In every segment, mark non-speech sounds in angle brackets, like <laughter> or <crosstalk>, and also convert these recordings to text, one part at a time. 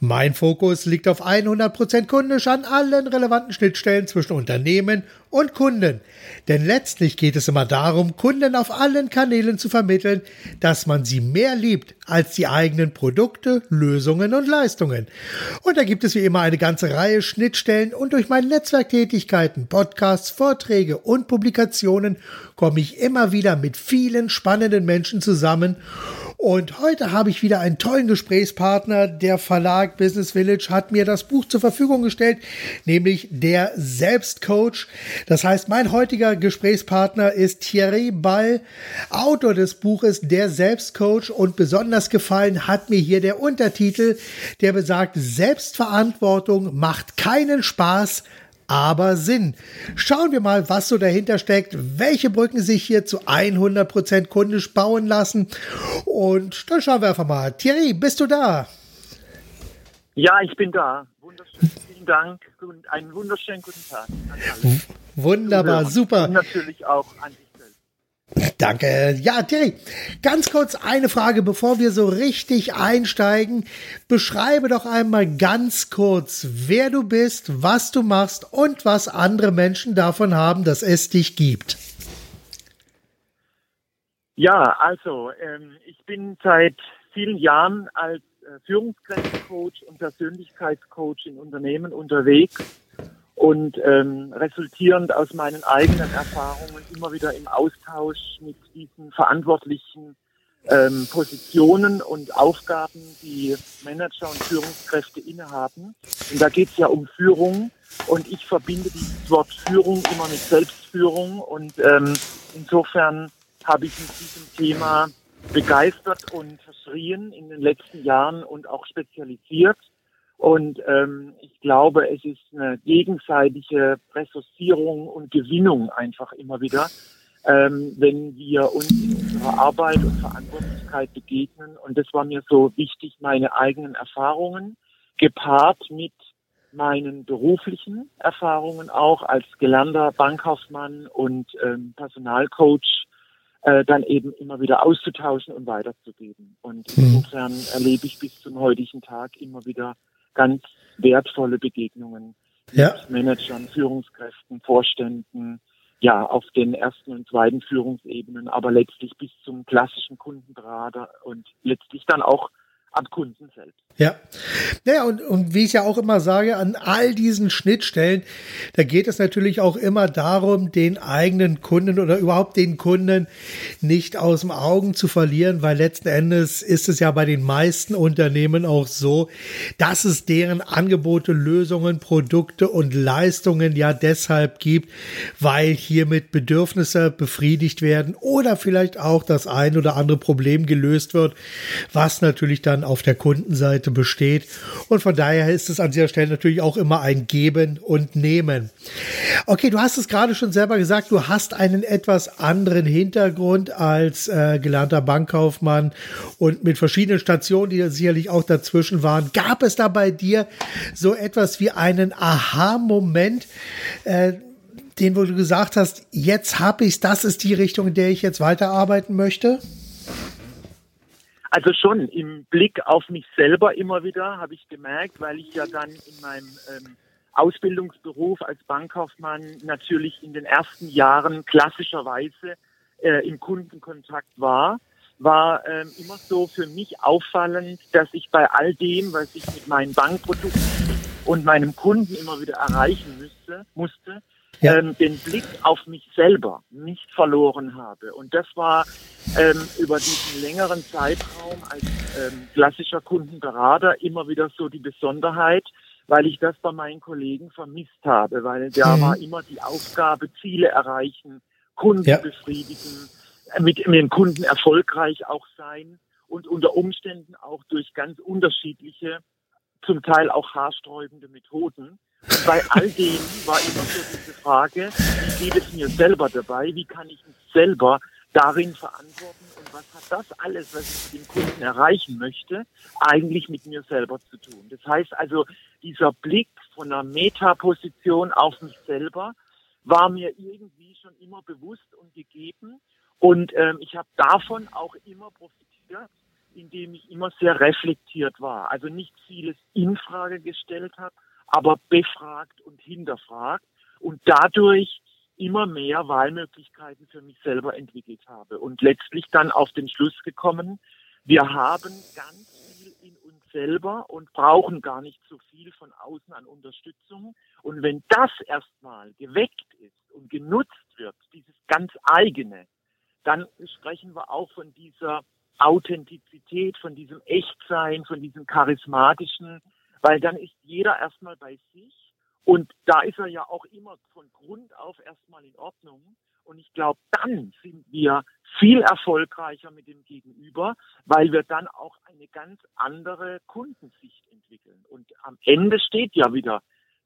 Mein Fokus liegt auf 100% kundisch an allen relevanten Schnittstellen zwischen Unternehmen und Kunden. Denn letztlich geht es immer darum, Kunden auf allen Kanälen zu vermitteln, dass man sie mehr liebt als die eigenen Produkte, Lösungen und Leistungen. Und da gibt es wie immer eine ganze Reihe Schnittstellen und durch meine Netzwerktätigkeiten, Podcasts, Vorträge und Publikationen komme ich immer wieder mit vielen spannenden Menschen zusammen und heute habe ich wieder einen tollen Gesprächspartner. Der Verlag Business Village hat mir das Buch zur Verfügung gestellt, nämlich der Selbstcoach. Das heißt, mein heutiger Gesprächspartner ist Thierry Ball, Autor des Buches Der Selbstcoach. Und besonders gefallen hat mir hier der Untertitel, der besagt, Selbstverantwortung macht keinen Spaß, aber Sinn. Schauen wir mal, was so dahinter steckt, welche Brücken sich hier zu 100% kundisch bauen lassen. Und dann schauen wir einfach mal. Thierry, bist du da? Ja, ich bin da. Wunderschön. Vielen Dank und einen wunderschönen guten Tag. Wunderbar, super. Und natürlich auch an dich. Danke. Ja, Thierry, ganz kurz eine Frage, bevor wir so richtig einsteigen. Beschreibe doch einmal ganz kurz, wer du bist, was du machst und was andere Menschen davon haben, dass es dich gibt. Ja, also ähm, ich bin seit vielen Jahren als äh, Führungskräftecoach und Persönlichkeitscoach in Unternehmen unterwegs und ähm, resultierend aus meinen eigenen Erfahrungen immer wieder im Austausch mit diesen verantwortlichen ähm, Positionen und Aufgaben, die Manager und Führungskräfte innehaben. Und da geht es ja um Führung und ich verbinde dieses Wort Führung immer mit Selbstführung und ähm, insofern habe ich mit diesem Thema begeistert und verschrien in den letzten Jahren und auch spezialisiert. Und ähm, ich glaube, es ist eine gegenseitige Ressourcierung und Gewinnung einfach immer wieder, ähm, wenn wir uns in unserer Arbeit und Verantwortlichkeit begegnen. Und das war mir so wichtig, meine eigenen Erfahrungen gepaart mit meinen beruflichen Erfahrungen auch als gelernter Bankkaufmann und ähm, Personalcoach äh, dann eben immer wieder auszutauschen und weiterzugeben. Und mhm. insofern erlebe ich bis zum heutigen Tag immer wieder ganz wertvolle Begegnungen ja. mit Managern, Führungskräften, Vorständen, ja, auf den ersten und zweiten Führungsebenen, aber letztlich bis zum klassischen Kundenberater und letztlich dann auch am Kunden selbst. Ja. Naja, und, und wie ich ja auch immer sage, an all diesen Schnittstellen, da geht es natürlich auch immer darum, den eigenen Kunden oder überhaupt den Kunden nicht aus dem Augen zu verlieren, weil letzten Endes ist es ja bei den meisten Unternehmen auch so, dass es deren Angebote, Lösungen, Produkte und Leistungen ja deshalb gibt, weil hiermit Bedürfnisse befriedigt werden oder vielleicht auch das ein oder andere Problem gelöst wird, was natürlich dann auf der Kundenseite Seite besteht. Und von daher ist es an dieser Stelle natürlich auch immer ein Geben und Nehmen. Okay, du hast es gerade schon selber gesagt, du hast einen etwas anderen Hintergrund als äh, gelernter Bankkaufmann und mit verschiedenen Stationen, die sicherlich auch dazwischen waren. Gab es da bei dir so etwas wie einen Aha-Moment? Äh, den, wo du gesagt hast, jetzt habe ich das ist die Richtung, in der ich jetzt weiterarbeiten möchte? Also schon im Blick auf mich selber immer wieder habe ich gemerkt, weil ich ja dann in meinem ähm, Ausbildungsberuf als Bankkaufmann natürlich in den ersten Jahren klassischerweise äh, im Kundenkontakt war, war ähm, immer so für mich auffallend, dass ich bei all dem, was ich mit meinen Bankprodukten und meinem Kunden immer wieder erreichen müsste, musste, ja. ähm, den Blick auf mich selber nicht verloren habe. Und das war ähm, über diesen längeren Zeitraum als ähm, klassischer Kundenberater immer wieder so die Besonderheit, weil ich das bei meinen Kollegen vermisst habe, weil da mhm. war immer die Aufgabe, Ziele erreichen, Kunden ja. befriedigen, mit, mit den Kunden erfolgreich auch sein und unter Umständen auch durch ganz unterschiedliche, zum Teil auch haarsträubende Methoden. Bei all dem war immer so diese Frage, wie geht es mir selber dabei? Wie kann ich mich selber darin verantworten? Und was hat das alles, was ich mit dem Kunden erreichen möchte, eigentlich mit mir selber zu tun? Das heißt also, dieser Blick von einer Metaposition auf mich selber war mir irgendwie schon immer bewusst und gegeben. Und ähm, ich habe davon auch immer profitiert, indem ich immer sehr reflektiert war. Also nicht vieles in Frage gestellt habe, aber befragt und hinterfragt und dadurch immer mehr Wahlmöglichkeiten für mich selber entwickelt habe und letztlich dann auf den Schluss gekommen, wir haben ganz viel in uns selber und brauchen gar nicht so viel von außen an Unterstützung. Und wenn das erstmal geweckt ist und genutzt wird, dieses ganz eigene, dann sprechen wir auch von dieser Authentizität, von diesem Echtsein, von diesem charismatischen, weil dann ist jeder erstmal bei sich und da ist er ja auch immer von Grund auf erstmal in Ordnung. Und ich glaube, dann sind wir viel erfolgreicher mit dem Gegenüber, weil wir dann auch eine ganz andere Kundensicht entwickeln. Und am Ende steht ja wieder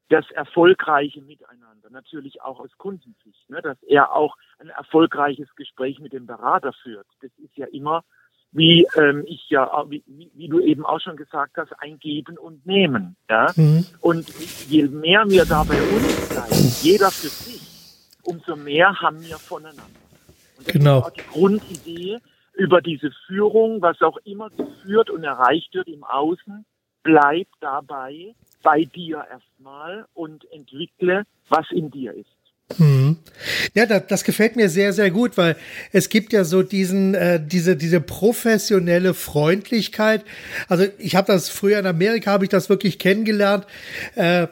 das erfolgreiche Miteinander, natürlich auch aus Kundensicht, ne, dass er auch ein erfolgreiches Gespräch mit dem Berater führt. Das ist ja immer wie ähm, ich ja, wie, wie du eben auch schon gesagt hast, ein Geben und Nehmen. Ja? Mhm. Und je mehr wir da bei uns bleiben, jeder für sich, umso mehr haben wir voneinander. Und das genau. ist auch die Grundidee über diese Führung, was auch immer geführt und erreicht wird im Außen, bleib dabei bei dir erstmal und entwickle, was in dir ist. Mhm. Ja, das, das, gefällt mir sehr, sehr gut, weil es gibt ja so diesen, äh, diese, diese professionelle Freundlichkeit. Also ich habe das früher in Amerika, habe ich das wirklich kennengelernt. Äh,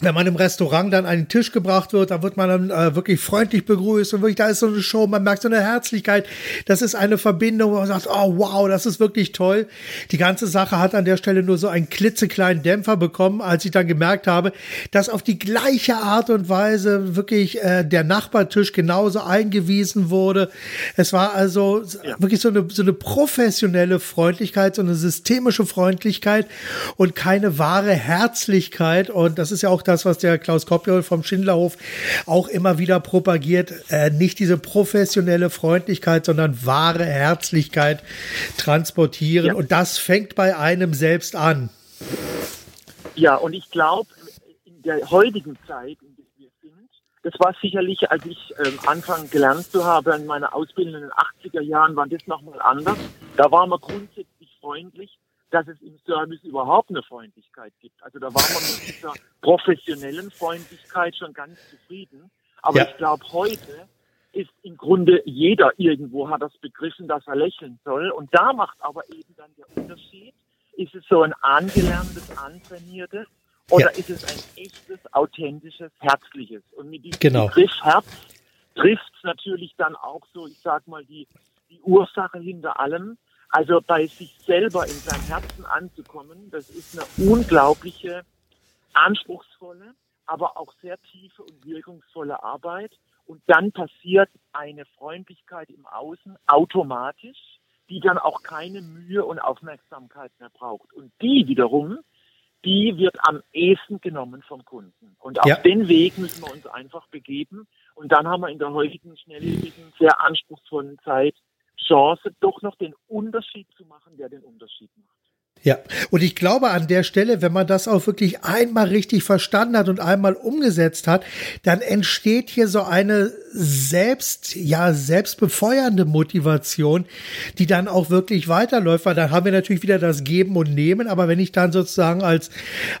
wenn man im Restaurant dann an den Tisch gebracht wird, da wird man dann äh, wirklich freundlich begrüßt und wirklich, da ist so eine Show, man merkt so eine Herzlichkeit, das ist eine Verbindung, wo man sagt, oh wow, das ist wirklich toll. Die ganze Sache hat an der Stelle nur so einen klitzekleinen Dämpfer bekommen, als ich dann gemerkt habe, dass auf die gleiche Art und Weise wirklich äh, der Nachbartisch genauso eingewiesen wurde. Es war also ja. wirklich so eine, so eine professionelle Freundlichkeit, so eine systemische Freundlichkeit und keine wahre Herzlichkeit und das ist ja auch das, was der Klaus Kopjol vom Schindlerhof auch immer wieder propagiert. Äh, nicht diese professionelle Freundlichkeit, sondern wahre Herzlichkeit transportieren. Ja. Und das fängt bei einem selbst an. Ja, und ich glaube, in der heutigen Zeit, in der wir sind, das war sicherlich, als ich ähm, Anfang gelernt zu haben in meiner Ausbildung in den 80er Jahren, war das nochmal anders. Da war man grundsätzlich freundlich dass es im Service überhaupt eine Freundlichkeit gibt. Also da war man mit dieser professionellen Freundlichkeit schon ganz zufrieden. Aber ja. ich glaube, heute ist im Grunde jeder irgendwo hat das begriffen, dass er lächeln soll. Und da macht aber eben dann der Unterschied, ist es so ein angelerntes, antrainiertes oder ja. ist es ein echtes, authentisches, herzliches? Und mit diesem genau. Begriff Herz trifft es natürlich dann auch so, ich sag mal, die, die Ursache hinter allem. Also bei sich selber in seinem Herzen anzukommen, das ist eine unglaubliche, anspruchsvolle, aber auch sehr tiefe und wirkungsvolle Arbeit. Und dann passiert eine Freundlichkeit im Außen automatisch, die dann auch keine Mühe und Aufmerksamkeit mehr braucht. Und die wiederum, die wird am ehesten genommen vom Kunden. Und auf ja. den Weg müssen wir uns einfach begeben. Und dann haben wir in der heutigen schnelllebigen, sehr anspruchsvollen Zeit Chance, doch noch den Unterschied zu machen, der den Unterschied macht. Ja, und ich glaube an der Stelle, wenn man das auch wirklich einmal richtig verstanden hat und einmal umgesetzt hat, dann entsteht hier so eine selbst, ja, selbstbefeuernde Motivation, die dann auch wirklich weiterläuft, weil dann haben wir natürlich wieder das Geben und Nehmen, aber wenn ich dann sozusagen als,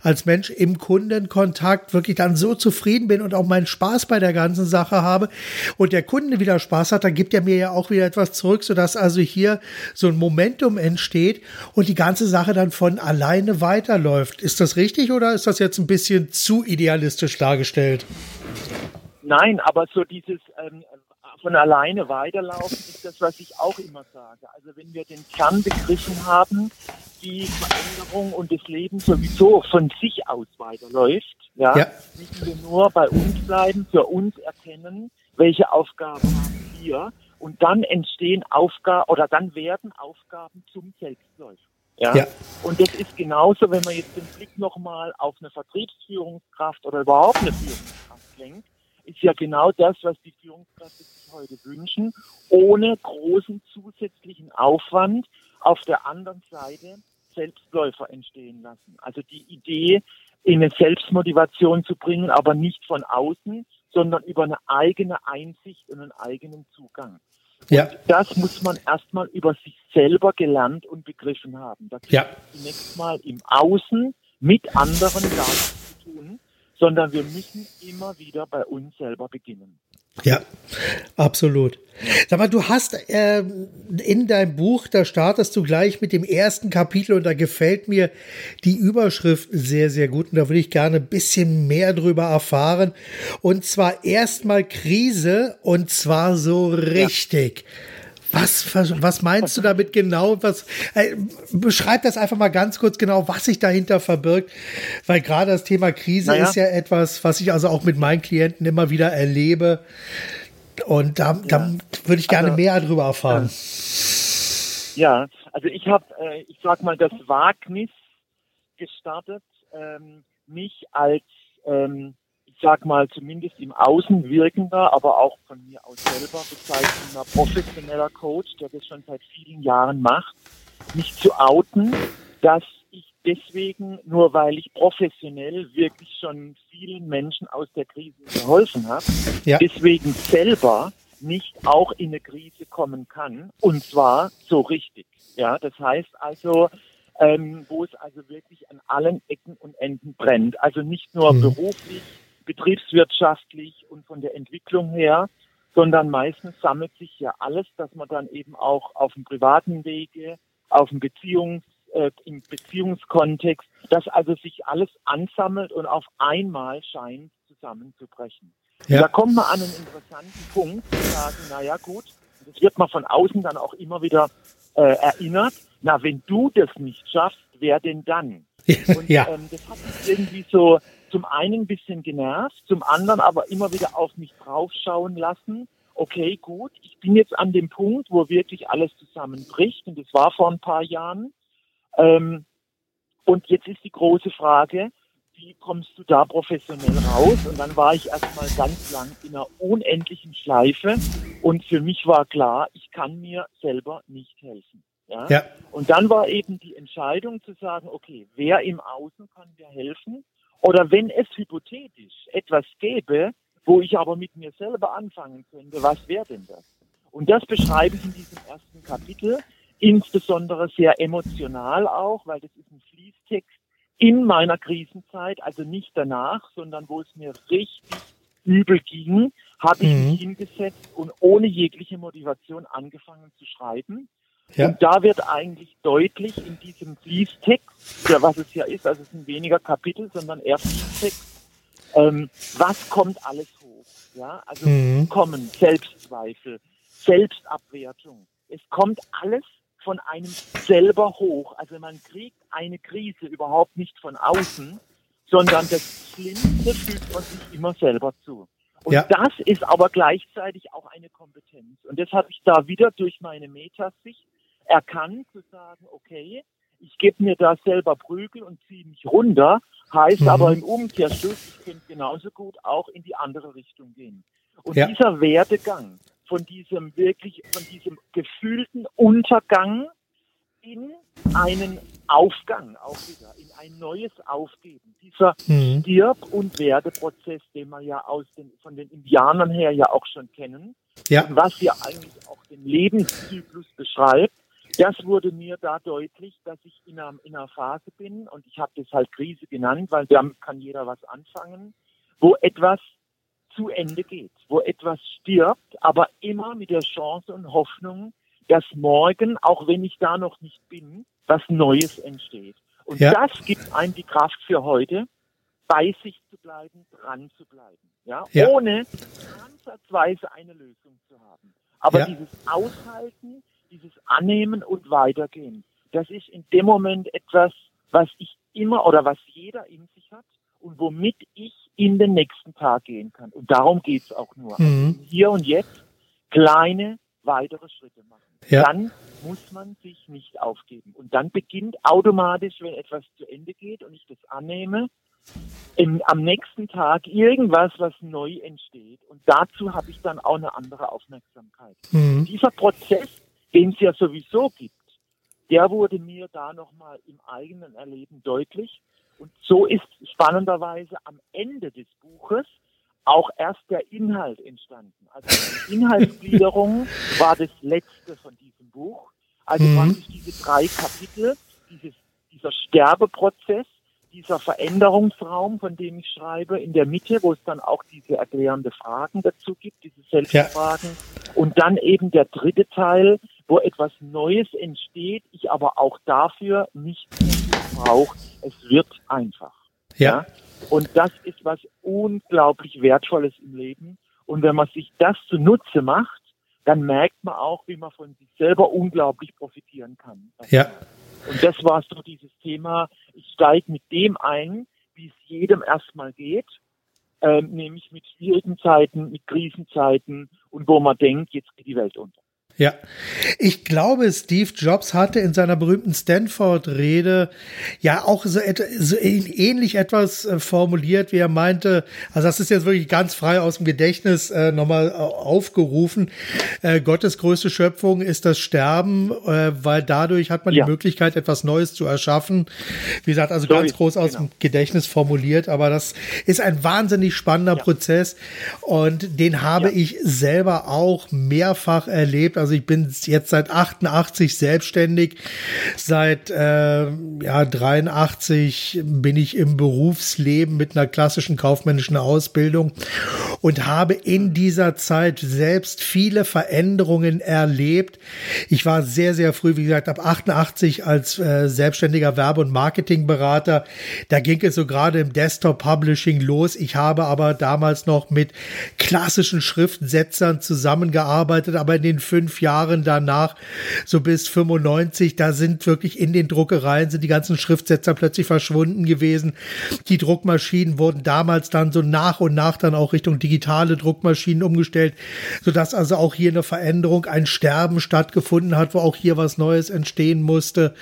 als Mensch im Kundenkontakt wirklich dann so zufrieden bin und auch meinen Spaß bei der ganzen Sache habe und der Kunde wieder Spaß hat, dann gibt er mir ja auch wieder etwas zurück, sodass also hier so ein Momentum entsteht und die ganze Sache Sache dann von alleine weiterläuft. Ist das richtig oder ist das jetzt ein bisschen zu idealistisch dargestellt? Nein, aber so dieses ähm, von alleine weiterlaufen ist das, was ich auch immer sage. Also wenn wir den Kern begriffen haben, die Veränderung und das Leben sowieso von sich aus weiterläuft, ja, ja. müssen wir nur bei uns bleiben, für uns erkennen, welche Aufgaben haben wir und dann entstehen Aufgaben oder dann werden Aufgaben zum Selbstläufer. Ja? ja. Und das ist genauso, wenn man jetzt den Blick nochmal auf eine Vertriebsführungskraft oder überhaupt eine Führungskraft lenkt, ist ja genau das, was die Führungskräfte sich heute wünschen, ohne großen zusätzlichen Aufwand auf der anderen Seite Selbstläufer entstehen lassen. Also die Idee, in eine Selbstmotivation zu bringen, aber nicht von außen, sondern über eine eigene Einsicht und einen eigenen Zugang. Ja. Das muss man erstmal über sich selber gelernt und begriffen haben. Das Ja. zunächst mal im Außen mit anderen tun, sondern wir müssen immer wieder bei uns selber beginnen. Ja, absolut. Sag mal, du hast ähm, in deinem Buch, da startest du gleich mit dem ersten Kapitel und da gefällt mir die Überschrift sehr, sehr gut und da würde ich gerne ein bisschen mehr drüber erfahren. Und zwar erstmal Krise und zwar so richtig. Was, was meinst du damit genau? Was, äh, beschreib das einfach mal ganz kurz genau, was sich dahinter verbirgt. Weil gerade das Thema Krise Naja. ist ja etwas, was ich also auch mit meinen Klienten immer wieder erlebe. Und da, da würde ich gerne Also, mehr darüber erfahren. Ja, also ich habe, äh, ich sag mal, das Wagnis gestartet, ähm, mich als, ähm, sag mal, zumindest im Außen wirkender, aber auch von mir aus selber bezeichnender professioneller Coach, der das schon seit vielen Jahren macht, mich zu outen, dass ich deswegen, nur weil ich professionell wirklich schon vielen Menschen aus der Krise geholfen habe, Ja. deswegen selber nicht auch in eine Krise kommen kann und zwar so richtig. Ja, das heißt also, ähm, wo es also wirklich an allen Ecken und Enden brennt. Also nicht nur Mhm. beruflich, betriebswirtschaftlich und von der Entwicklung her, sondern meistens sammelt sich ja alles, dass man dann eben auch auf dem privaten Wege, auf dem Beziehungs, äh, im Beziehungskontext, dass also sich alles ansammelt und auf einmal scheint zusammenzubrechen. Ja. Da kommt man an einen interessanten Punkt, zu sagen, na ja gut, das wird man von außen dann auch immer wieder äh, erinnert, na wenn du das nicht schaffst, wer denn dann? Und ja. ähm, das hat mich irgendwie so zum einen ein bisschen genervt, zum anderen aber immer wieder auf mich draufschauen lassen. Okay, gut, ich bin jetzt an dem Punkt, wo wirklich alles zusammenbricht und das war vor ein paar Jahren. Ähm, und jetzt ist die große Frage, wie kommst du da professionell raus? Und dann war ich erstmal ganz lang in einer unendlichen Schleife und für mich war klar, ich kann mir selber nicht helfen. Ja? Ja. Und dann war eben die Entscheidung zu sagen, okay, wer im Außen kann mir helfen? Oder wenn es hypothetisch etwas gäbe, wo ich aber mit mir selber anfangen könnte, was wäre denn das? Und das beschreibe ich in diesem ersten Kapitel, insbesondere sehr emotional auch, weil das ist ein Fließtext in meiner Krisenzeit, also nicht danach, sondern wo es mir richtig übel ging, habe ich Mhm. mich hingesetzt und ohne jegliche Motivation angefangen zu schreiben. Ja. Und da wird eigentlich deutlich in diesem Fließtext, für was es ja ist, also es sind weniger Kapitel, sondern eher Fließtext, ähm, was kommt alles hoch? Ja, also Mhm. kommen Selbstzweifel, Selbstabwertung. Es kommt alles von einem selber hoch. Also man kriegt eine Krise überhaupt nicht von außen, sondern das Schlimmste fühlt man sich immer selber zu. Und Ja. das ist aber gleichzeitig auch eine Kompetenz. Und das habe ich da wieder durch meine Metasicht erkannt, zu sagen, okay, ich gebe mir da selber Prügel und ziehe mich runter, heißt Mhm. aber im Umkehrschluss, ich könnte genauso gut auch in die andere Richtung gehen. Und Ja. dieser Werdegang von diesem wirklich, von diesem gefühlten Untergang in einen Aufgang auch wieder, in ein neues Aufgeben. Dieser Mhm. Stirb- und Werdeprozess, den wir ja aus den, von den Indianern her ja auch schon kennen, Ja. was ja eigentlich auch den Lebenszyklus beschreibt, das wurde mir da deutlich, dass ich in einer, in einer Phase bin, und ich habe das halt Krise genannt, weil damit kann jeder was anfangen, wo etwas zu Ende geht, wo etwas stirbt, aber immer mit der Chance und Hoffnung, dass morgen, auch wenn ich da noch nicht bin, was Neues entsteht. Und Ja. das gibt einem die Kraft für heute, bei sich zu bleiben, dran zu bleiben. Ja? Ja. Ohne ansatzweise eine Lösung zu haben. Aber Ja. dieses Aushalten, dieses Annehmen und Weitergehen, das ist in dem Moment etwas, was ich immer oder was jeder in sich hat und womit ich in den nächsten Tag gehen kann. Und darum geht's auch nur. Mhm. Also hier und jetzt kleine weitere Schritte machen. Ja. Dann muss man sich nicht aufgeben. Und dann beginnt automatisch, wenn etwas zu Ende geht und ich das annehme, im, am nächsten Tag irgendwas, was neu entsteht. Und dazu habe ich dann auch eine andere Aufmerksamkeit. Mhm. Dieser Prozess, den es ja sowieso gibt, der wurde mir da nochmal im eigenen Erleben deutlich. Und so ist spannenderweise am Ende des Buches auch erst der Inhalt entstanden. Also die Inhaltsgliederung <laughs> war das letzte von diesem Buch. Also mhm. praktisch diese drei Kapitel, dieses, dieser Sterbeprozess, dieser Veränderungsraum, von dem ich schreibe, in der Mitte, wo es dann auch diese erklärende Fragen dazu gibt, diese Selbstfragen. Ja. Und dann eben der dritte Teil, wo etwas Neues entsteht, ich aber auch dafür nicht brauche. Es wird einfach. Ja. ja. Und das ist was unglaublich Wertvolles im Leben. Und wenn man sich das zunutze macht, dann merkt man auch, wie man von sich selber unglaublich profitieren kann. Ja. Und das war so dieses Thema, ich steige mit dem ein, wie es jedem erstmal geht, äh, nämlich mit schwierigen Zeiten, mit Krisenzeiten und wo man denkt, jetzt geht die Welt unter. Ja, ich glaube, Steve Jobs hatte in seiner berühmten Stanford-Rede ja auch so, so, ähnlich etwas äh, formuliert, wie er meinte, also das ist jetzt wirklich ganz frei aus dem Gedächtnis äh, nochmal äh, aufgerufen, äh, Gottes größte Schöpfung ist das Sterben, äh, weil dadurch hat man ja. die Möglichkeit, etwas Neues zu erschaffen. Wie gesagt, also Sorry, ganz groß aus genau. dem Gedächtnis formuliert, aber das ist ein wahnsinnig spannender ja. Prozess und den habe ja. ich selber auch mehrfach erlebt. Also ich bin jetzt seit 88 selbstständig. Seit äh, ja 83 bin ich im Berufsleben mit einer klassischen kaufmännischen Ausbildung und habe in dieser Zeit selbst viele Veränderungen erlebt. Ich war sehr, sehr früh, wie gesagt, ab 88 als äh, selbstständiger Werbe- und Marketingberater. Da ging es so gerade im Desktop-Publishing los. Ich habe aber damals noch mit klassischen Schriftsetzern zusammengearbeitet, aber in den fünf fünf Jahren danach, so bis 95, da sind wirklich in den Druckereien sind die ganzen Schriftsetzer plötzlich verschwunden gewesen. Die Druckmaschinen wurden damals dann so nach und nach dann auch Richtung digitale Druckmaschinen umgestellt, sodass also auch hier eine Veränderung, ein Sterben stattgefunden hat, wo auch hier was Neues entstehen musste.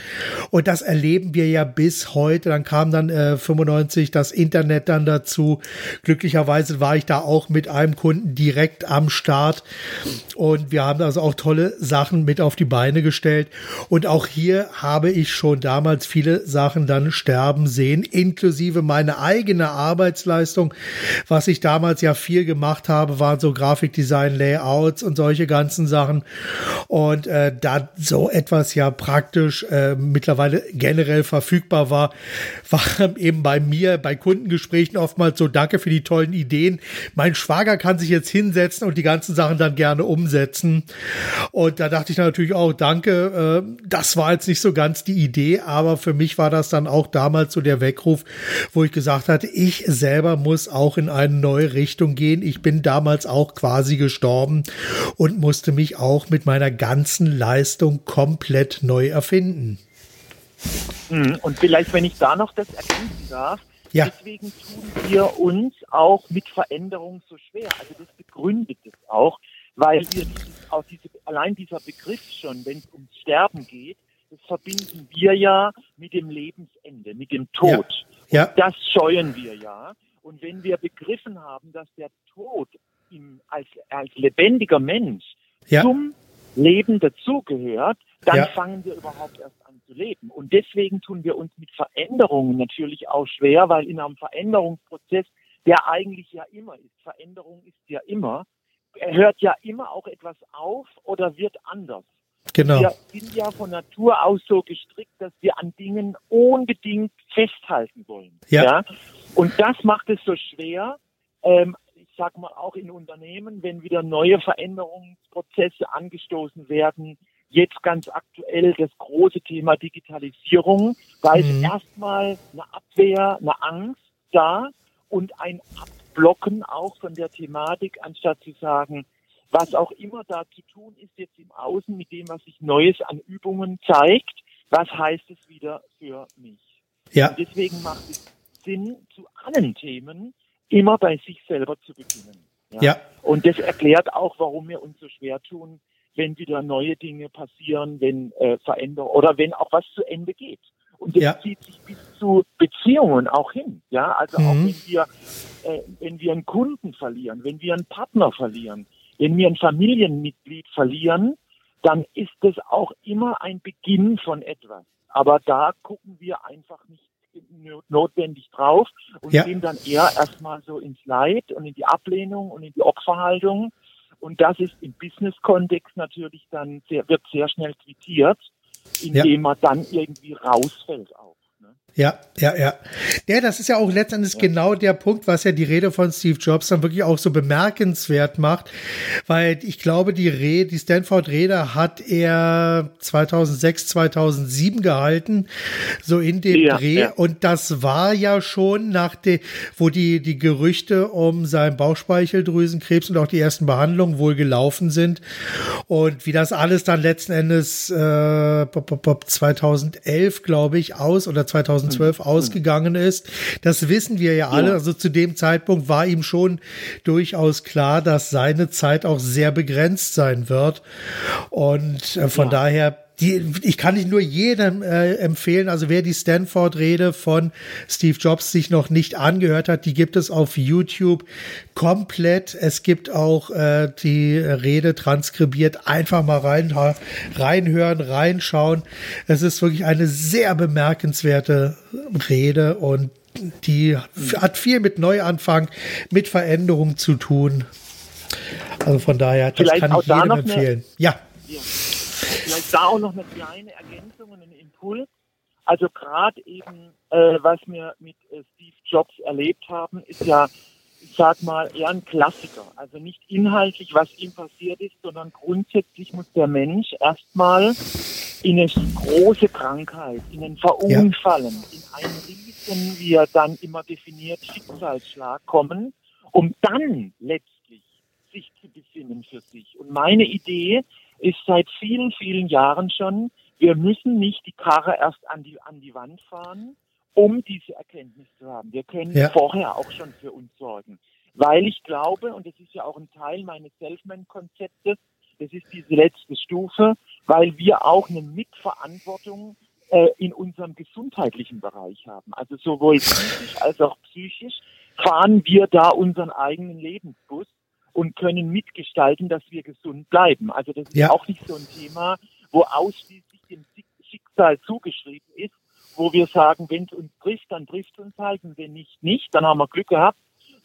Und das erleben wir ja bis heute. Dann kam dann äh, 95 das Internet dann dazu. Glücklicherweise war ich da auch mit einem Kunden direkt am Start. Und wir haben also auch tolle Sachen mit auf die Beine gestellt. Und auch hier habe ich schon damals viele Sachen dann sterben sehen, inklusive meine eigene Arbeitsleistung. Was ich damals ja viel gemacht habe, waren so Grafikdesign, Layouts und solche ganzen Sachen. Und äh, da so etwas ja praktisch äh, mittlerweile generell verfügbar war, <laughs> war eben bei mir bei Kundengesprächen oftmals so, danke für die tollen Ideen. Mein Schwager kann sich jetzt hinsetzen und die ganzen Sachen dann gerne umsetzen. Und da dachte ich natürlich auch, danke, äh, das war jetzt nicht so ganz die Idee, aber für mich war das dann auch damals so der Weckruf, wo ich gesagt hatte, ich selber muss auch in eine neue Richtung gehen. Ich bin damals auch quasi gestorben und musste mich auch mit meiner ganzen Leistung komplett neu erfinden. Hm, und vielleicht, wenn ich da noch das ergänzen darf, ja. deswegen tun wir uns auch mit Veränderung so schwer. Also das begründet es auch, weil wir dieses, auch diese, allein dieser Begriff schon, wenn es ums Sterben geht, das verbinden wir ja mit dem Lebensende, mit dem Tod. Ja. ja. Das scheuen wir ja. Und wenn wir begriffen haben, dass der Tod im, als, als lebendiger Mensch ja. zum Leben dazugehört, dann ja. fangen wir überhaupt erst an zu leben. Und deswegen tun wir uns mit Veränderungen natürlich auch schwer, weil in einem Veränderungsprozess, der eigentlich ja immer ist, Veränderung ist ja immer, hört ja immer auch etwas auf oder wird anders. Genau. Wir sind ja von Natur aus so gestrickt, dass wir an Dingen unbedingt festhalten wollen. Ja. ja? Und das macht es so schwer, ähm, ich sag mal auch in Unternehmen, wenn wieder neue Veränderungsprozesse angestoßen werden. Jetzt ganz aktuell das große Thema Digitalisierung. Da ist mhm. erstmal eine Abwehr, eine Angst da und ein Ab blocken auch von der Thematik, anstatt zu sagen, was auch immer da zu tun ist jetzt im Außen mit dem, was sich Neues an Übungen zeigt, was heißt es wieder für mich? Ja. Und deswegen macht es Sinn, zu allen Themen immer bei sich selber zu beginnen. Ja. ja. Und das erklärt auch, warum wir uns so schwer tun, wenn wieder neue Dinge passieren, wenn äh, Veränderungen oder wenn auch was zu Ende geht. Und das ja. zieht sich bis zu Beziehungen auch hin. Ja, also mhm. auch wenn wir, äh, wenn wir einen Kunden verlieren, wenn wir einen Partner verlieren, wenn wir ein Familienmitglied verlieren, dann ist es auch immer ein Beginn von etwas. Aber da gucken wir einfach nicht notwendig drauf und ja. gehen dann eher erstmal so ins Leid und in die Ablehnung und in die Opferhaltung. Und das ist im Business-Kontext natürlich dann sehr, wird sehr schnell quittiert, indem ja. man dann irgendwie rausfällt auch. Ja, ja, ja. Ja, das ist ja auch letztendlich ja. genau der Punkt, was ja die Rede von Steve Jobs dann wirklich auch so bemerkenswert macht, weil ich glaube, die Rede, die Stanford-Rede hat er 2006, 2007 gehalten, so in dem ja, Dreh. Ja. Und das war ja schon nach der, wo die, die Gerüchte um seinen Bauchspeicheldrüsenkrebs und auch die ersten Behandlungen wohl gelaufen sind. Und wie das alles dann letzten Endes äh, 2011, glaube ich, aus oder 2000 2012 mhm. ausgegangen ist. Das wissen wir ja alle. Also zu dem Zeitpunkt war ihm schon durchaus klar, dass seine Zeit auch sehr begrenzt sein wird. Und äh, von daher die, ich kann nicht nur jedem äh, empfehlen, also wer die Stanford-Rede von Steve Jobs sich noch nicht angehört hat, die gibt es auf YouTube komplett. Es gibt auch äh, die Rede transkribiert. Einfach mal rein, reinhören, reinschauen. Es ist wirklich eine sehr bemerkenswerte Rede und die hat viel mit Neuanfang, mit Veränderung zu tun. Also von daher, das Vielleicht kann ich jedem empfehlen. Eine, ja. ja. Vielleicht da auch noch eine kleine Ergänzung und ein Impuls. Also gerade eben, äh, was wir mit äh, Steve Jobs erlebt haben, ist ja, ich sag mal, eher ein Klassiker. Also nicht inhaltlich, was ihm passiert ist, sondern grundsätzlich muss der Mensch erstmal in eine große Krankheit, in ein Verunfallen, ja. in einen riesen, wie er dann immer definiert, Schicksalsschlag kommen, um dann letztlich sich zu besinnen für sich. Und meine Idee ist seit vielen, vielen Jahren schon, wir müssen nicht die Karre erst an die, an die Wand fahren, um diese Erkenntnis zu haben. Wir können ja. vorher auch schon für uns sorgen. Weil ich glaube, und das ist ja auch ein Teil meines Selfman-Konzeptes, das ist diese letzte Stufe, weil wir auch eine Mitverantwortung äh, in unserem gesundheitlichen Bereich haben. Also sowohl physisch als auch psychisch fahren wir da unseren eigenen Lebensbus und können mitgestalten, dass wir gesund bleiben. Also das ist ja. auch nicht so ein Thema, wo ausschließlich dem Schicksal zugeschrieben ist, wo wir sagen, wenn es uns trifft, dann trifft es uns halt und wenn nicht, nicht, dann haben wir Glück gehabt,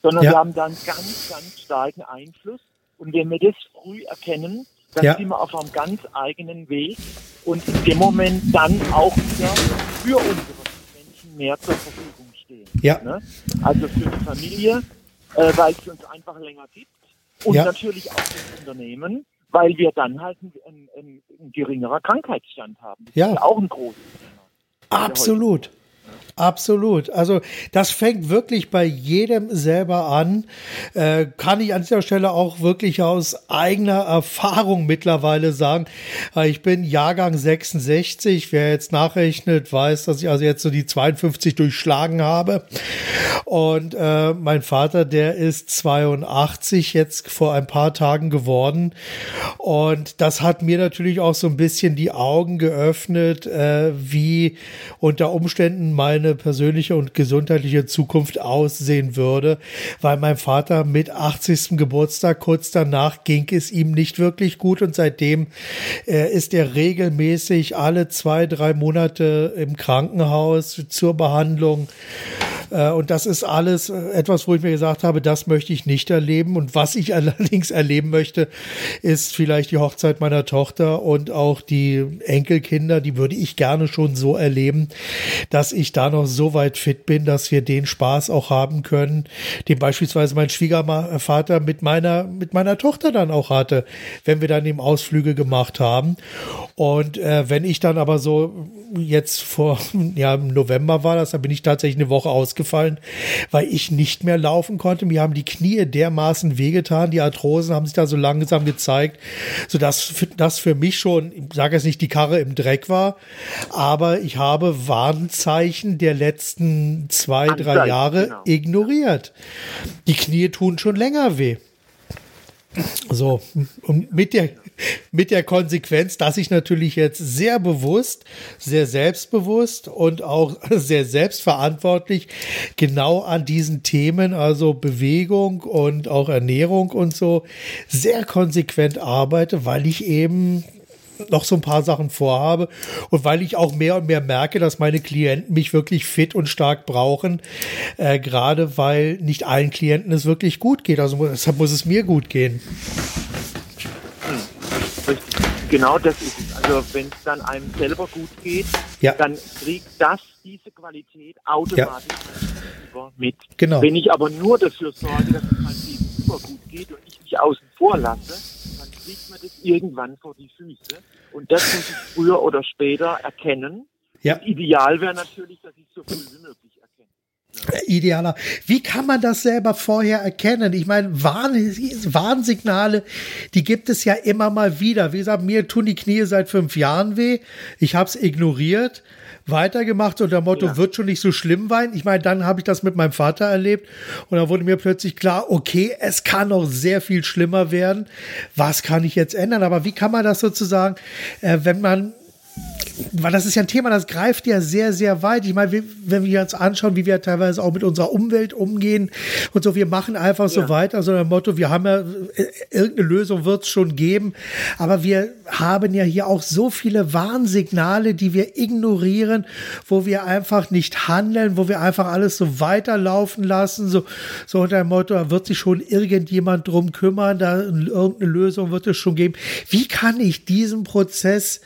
sondern ja. wir haben dann ganz, ganz starken Einfluss und wenn wir das früh erkennen, dann ja. sind wir auf einem ganz eigenen Weg und in dem Moment dann auch wieder für unsere Menschen mehr zur Verfügung stehen. Ja. Ne? Also für die Familie, äh, weil es uns einfach länger gibt und ja. natürlich auch das Unternehmen, weil wir dann halt ein, ein, ein, ein geringerer Krankheitsstand haben. Das ja. ist auch ein großes Thema. Absolut. Absolut. Also das fängt wirklich bei jedem selber an. Äh, kann ich an dieser Stelle auch wirklich aus eigener Erfahrung mittlerweile sagen. Äh, ich bin Jahrgang 66. Wer jetzt nachrechnet, weiß, dass ich also jetzt so die 52 durchschlagen habe. Und äh, mein Vater, der ist 82 jetzt vor ein paar Tagen geworden. Und das hat mir natürlich auch so ein bisschen die Augen geöffnet, äh, wie unter Umständen mein meine persönliche und gesundheitliche Zukunft aussehen würde, weil mein Vater mit 80. Geburtstag kurz danach ging es ihm nicht wirklich gut und seitdem äh, ist er regelmäßig alle zwei, drei Monate im Krankenhaus zur Behandlung. Äh, und das ist alles äh, etwas, wo ich mir gesagt habe, das möchte ich nicht erleben. Und was ich <laughs> allerdings erleben möchte, ist vielleicht die Hochzeit meiner Tochter und auch die Enkelkinder. Die würde ich gerne schon so erleben, dass ich da noch so weit fit bin, dass wir den Spaß auch haben können, den beispielsweise mein Schwiegervater mit meiner, mit meiner Tochter dann auch hatte, wenn wir dann eben Ausflüge gemacht haben. Und äh, wenn ich dann aber so jetzt vor, <laughs> ja, im November war das, da bin ich tatsächlich eine Woche ausgefallen, weil ich nicht mehr laufen konnte. Mir haben die Knie dermaßen wehgetan, die Arthrosen haben sich da so langsam gezeigt, sodass das für mich schon, ich sage jetzt nicht, die Karre im Dreck war, aber ich habe Warnzeichen der letzten zwei, drei Jahre genau. ignoriert. Die Knie tun schon länger weh. So, und mit der, mit der Konsequenz, dass ich natürlich jetzt sehr bewusst, sehr selbstbewusst und auch <laughs> sehr selbstverantwortlich genau an diesen Themen, also Bewegung und auch Ernährung und so, sehr konsequent arbeite, weil ich eben noch so ein paar Sachen vorhabe und weil ich auch mehr und mehr merke, dass meine Klienten mich wirklich fit und stark brauchen, äh, gerade weil nicht allen Klienten es wirklich gut geht. Also deshalb muss es mir gut gehen. Genau das ist es. Also wenn es dann einem selber gut geht, ja. dann kriegt das diese Qualität automatisch ja. mit. Genau. Wenn ich aber nur dafür sorge, dass es meinem Gegenüber gut geht und ich mich außen vor lasse, dann kriegt man das irgendwann vor die Füße. Und das muss ich früher oder später erkennen. Ja. Ideal wäre natürlich, dass ich so früh wie möglich idealer. Wie kann man das selber vorher erkennen? Ich meine, Warn Warnsignale, die gibt es ja immer mal wieder. Wie gesagt, mir tun die Knie seit fünf Jahren weh. Ich habe es ignoriert, weitergemacht unter dem Motto, ja. wird schon nicht so schlimm sein. Ich meine, dann habe ich das mit meinem Vater erlebt und da wurde mir plötzlich klar, okay, es kann noch sehr viel schlimmer werden. Was kann ich jetzt ändern? Aber wie kann man das sozusagen, äh, wenn man weil das ist ja ein Thema, das greift ja sehr, sehr weit. Ich meine, wenn wir uns anschauen, wie wir teilweise auch mit unserer Umwelt umgehen und so, wir machen einfach so weiter, so ein Motto, wir haben ja, äh, irgendeine Lösung wird es schon geben, aber wir haben ja hier auch so viele Warnsignale, die wir ignorieren, wo wir einfach nicht handeln, wo wir einfach alles so weiterlaufen lassen, so, so unter dem Motto, da wird sich schon irgendjemand drum kümmern, da irgendeine Lösung wird es schon geben. Wie kann ich diesen Prozess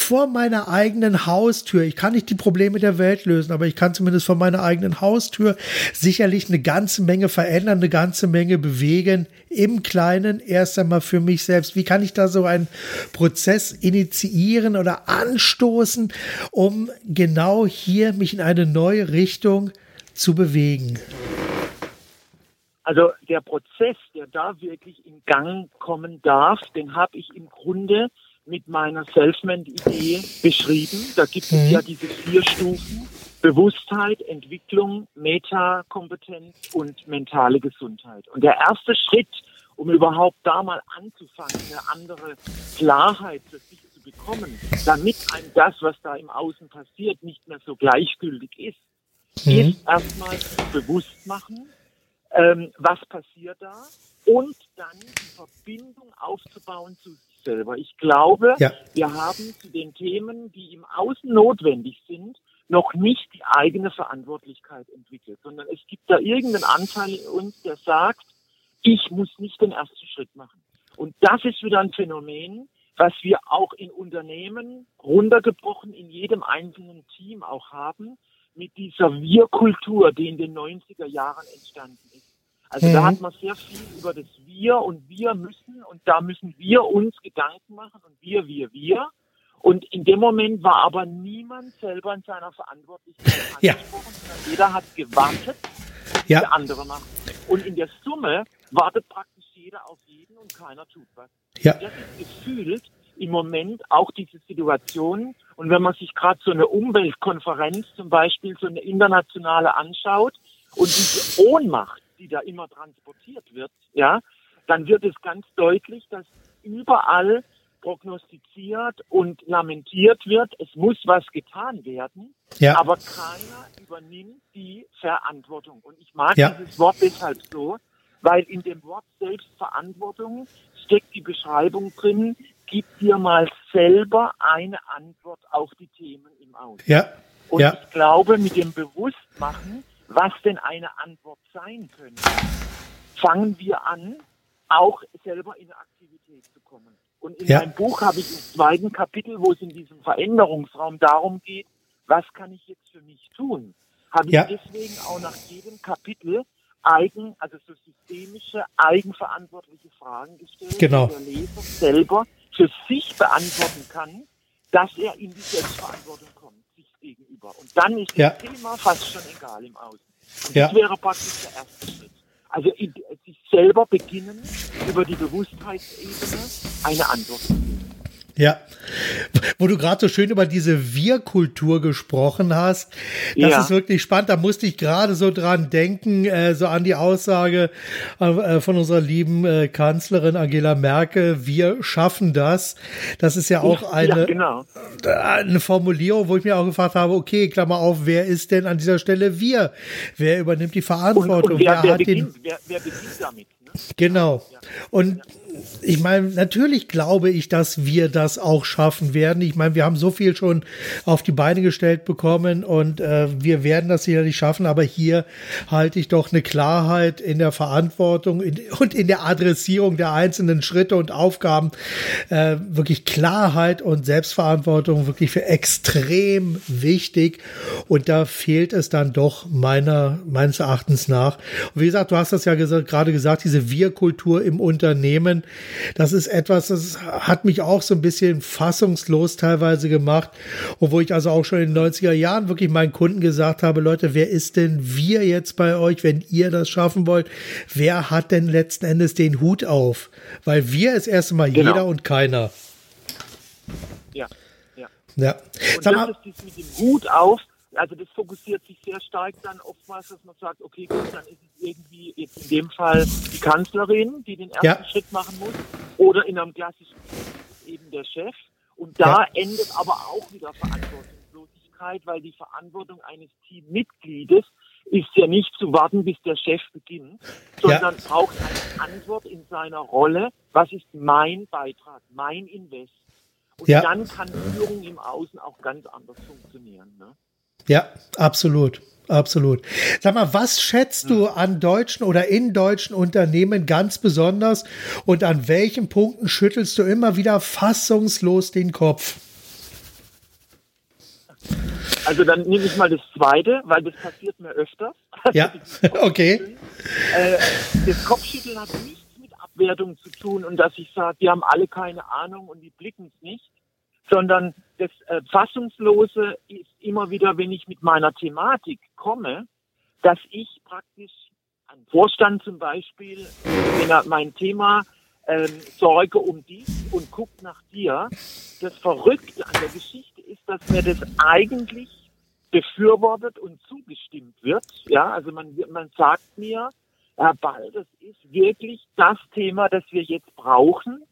vor meiner eigenen Haustür. Ich kann nicht die Probleme der Welt lösen, aber ich kann zumindest vor meiner eigenen Haustür sicherlich eine ganze Menge verändern, eine ganze Menge bewegen. Im Kleinen erst einmal für mich selbst. Wie kann ich da so einen Prozess initiieren oder anstoßen, um genau hier mich in eine neue Richtung zu bewegen? Also der Prozess, der da wirklich in Gang kommen darf, den habe ich im Grunde mit meiner Selfmade-Idee beschrieben. Da gibt es mhm. ja diese vier Stufen. Bewusstheit, Entwicklung, Metakompetenz und mentale Gesundheit. Und der erste Schritt, um überhaupt da mal anzufangen, eine andere Klarheit für sich zu bekommen, damit einem das, was da im Außen passiert, nicht mehr so gleichgültig ist, mhm. ist erstmal bewusst machen, ähm, was passiert da und dann die Verbindung aufzubauen zu selber. Ich glaube, ja. wir haben zu den Themen, die im Außen notwendig sind, noch nicht die eigene Verantwortlichkeit entwickelt, sondern es gibt da irgendeinen Anteil in uns, der sagt, ich muss nicht den ersten Schritt machen. Und das ist wieder ein Phänomen, was wir auch in Unternehmen runtergebrochen in jedem einzelnen Team auch haben, mit dieser Wir-Kultur, die in den 90er Jahren entstanden ist. Also mhm. da hat man sehr viel über das Wir und wir müssen und da müssen wir uns Gedanken machen und wir, wir, wir. Und in dem Moment war aber niemand selber in seiner Verantwortlichkeit <laughs> ja. Jeder hat gewartet, ja. der andere macht. Und in der Summe wartet praktisch jeder auf jeden und keiner tut was. Ja. Das ist gefühlt im Moment auch diese Situation. Und wenn man sich gerade so eine Umweltkonferenz zum Beispiel, so eine internationale anschaut und diese Ohnmacht, die da immer transportiert wird, ja, dann wird es ganz deutlich, dass überall prognostiziert und lamentiert wird, es muss was getan werden, ja. aber keiner übernimmt die Verantwortung. Und ich mag ja. dieses Wort deshalb so, weil in dem Wort Selbstverantwortung steckt die Beschreibung drin, gib dir mal selber eine Antwort auf die Themen im Außen. Ja. Und ja. ich glaube, mit dem Bewusstmachen was denn eine Antwort sein könnte, fangen wir an, auch selber in Aktivität zu kommen. Und in ja. meinem Buch habe ich im zweiten Kapitel, wo es in diesem Veränderungsraum darum geht, was kann ich jetzt für mich tun, habe ja. ich deswegen auch nach jedem Kapitel eigen, also so systemische, eigenverantwortliche Fragen gestellt, genau. die der Leser selber für sich beantworten kann, dass er in die Selbstverantwortung kommt gegenüber. Und dann ist ja. das Thema fast schon egal im Außen. Und ja. das wäre praktisch der erste Schritt. Also sich selber beginnen, über die Bewusstheitsebene eine Antwort zu geben. Ja, wo du gerade so schön über diese Wir-Kultur gesprochen hast, das ja. ist wirklich spannend. Da musste ich gerade so dran denken, äh, so an die Aussage äh, von unserer lieben äh, Kanzlerin Angela Merkel, wir schaffen das. Das ist ja auch eine, ja, genau. eine Formulierung, wo ich mir auch gefragt habe, okay, Klammer auf, wer ist denn an dieser Stelle wir? Wer übernimmt die Verantwortung? Und, und wer, wer, wer, beginnt, wer, wer beginnt damit? Genau. Und ich meine, natürlich glaube ich, dass wir das auch schaffen werden. Ich meine, wir haben so viel schon auf die Beine gestellt bekommen und äh, wir werden das sicherlich schaffen. Aber hier halte ich doch eine Klarheit in der Verantwortung in, und in der Adressierung der einzelnen Schritte und Aufgaben. Äh, wirklich Klarheit und Selbstverantwortung wirklich für extrem wichtig. Und da fehlt es dann doch meiner, meines Erachtens nach. Und wie gesagt, du hast das ja gesagt, gerade gesagt, diese Wir-Kultur im Unternehmen das ist etwas, das hat mich auch so ein bisschen fassungslos teilweise gemacht. Und wo ich also auch schon in den 90er Jahren wirklich meinen Kunden gesagt habe, Leute, wer ist denn wir jetzt bei euch, wenn ihr das schaffen wollt? Wer hat denn letzten Endes den Hut auf? Weil wir ist erstmal genau. jeder und keiner. Ja, ja. ja. Und Sag das ist mit dem Hut auf, also das fokussiert sich sehr stark dann oftmals, dass man sagt, okay, gut, dann ist es irgendwie jetzt in dem Fall die Kanzlerin, die den ersten ja. Schritt machen muss, oder in einem klassischen eben der Chef. Und da ja. endet aber auch wieder Verantwortungslosigkeit, weil die Verantwortung eines Teammitgliedes ist ja nicht zu warten, bis der Chef beginnt, sondern ja. braucht eine Antwort in seiner Rolle. Was ist mein Beitrag, mein Invest? Und ja. dann kann Führung im Außen auch ganz anders funktionieren. Ne? Ja, absolut. Absolut. Sag mal, was schätzt du an deutschen oder in deutschen Unternehmen ganz besonders und an welchen Punkten schüttelst du immer wieder fassungslos den Kopf? Also dann nehme ich mal das zweite, weil das passiert mir öfter. <laughs> Ja, <laughs> okay. Äh, das Kopfschütteln hat nichts mit Abwertung zu tun und dass ich sage, die haben alle keine Ahnung und die blicken es nicht, sondern das äh, Fassungslose ist immer wieder, wenn ich mit meiner Thematik komme, dass ich praktisch ein Vorstand zum Beispiel, wenn er mein Thema ähm, sorge um dich und guckt nach dir. Das Verrückte an der Geschichte ist, dass mir das eigentlich befürwortet und zugestimmt wird. Ja, also man, man sagt mir, Herr Ball, das ist wirklich das Thema, das wir jetzt brauchen,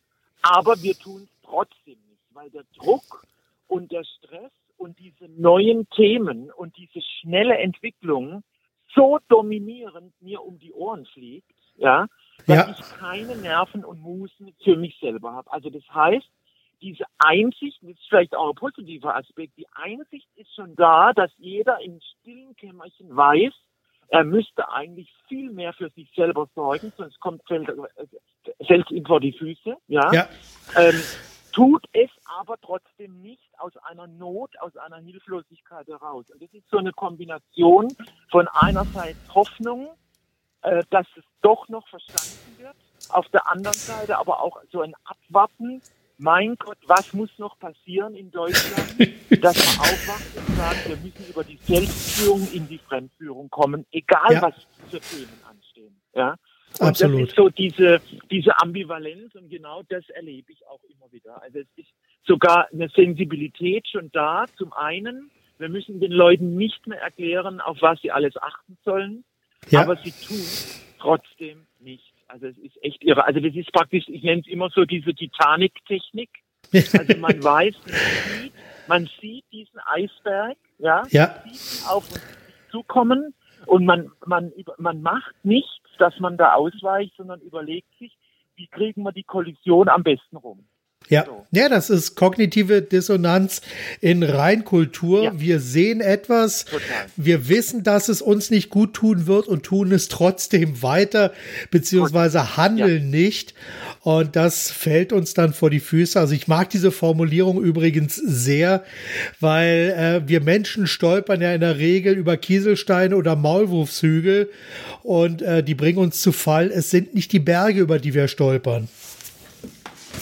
aber wir tun es trotzdem weil der Druck und der Stress und diese neuen Themen und diese schnelle Entwicklung so dominierend mir um die Ohren fliegt, ja, dass ja. ich keine Nerven und Musen für mich selber habe. Also das heißt, diese Einsicht, das ist vielleicht auch ein positiver Aspekt, die Einsicht ist schon da, dass jeder im stillen Kämmerchen weiß, er müsste eigentlich viel mehr für sich selber sorgen, sonst kommt fällt, fällt ihm vor die Füße, ja. ja. Ähm, tut es aber trotzdem nicht aus einer Not, aus einer Hilflosigkeit heraus. Und das ist so eine Kombination von einerseits Hoffnung, äh, dass es doch noch verstanden wird, auf der anderen Seite aber auch so ein Abwarten, mein Gott, was muss noch passieren in Deutschland, <laughs> dass man aufwacht und sagt, wir müssen über die Selbstführung in die Fremdführung kommen, egal ja. was für Themen anstehen. Ja? Und Absolut. das ist so diese, diese Ambivalenz und genau das erlebe ich auch immer wieder. Also es ist sogar eine Sensibilität schon da. Zum einen, wir müssen den Leuten nicht mehr erklären, auf was sie alles achten sollen, ja. aber sie tun trotzdem nicht. Also es ist echt irre. Also das ist praktisch, ich nenne es immer so diese Titanic-Technik. Also man <laughs> weiß, man sieht, man sieht diesen Eisberg, ja, ja. Man sieht ihn auf uns zukommen und man, man, man macht nichts, dass man da ausweicht, sondern überlegt sich, wie kriegen wir die Kollision am besten rum. Ja. Ja, das ist kognitive Dissonanz in Reinkultur. Ja. Wir sehen etwas, Total. wir wissen, dass es uns nicht gut tun wird und tun es trotzdem weiter, beziehungsweise handeln ja. nicht. Und das fällt uns dann vor die Füße. Also ich mag diese Formulierung übrigens sehr, weil äh, wir Menschen stolpern ja in der Regel über Kieselsteine oder Maulwurfshügel und äh, die bringen uns zu Fall. Es sind nicht die Berge, über die wir stolpern.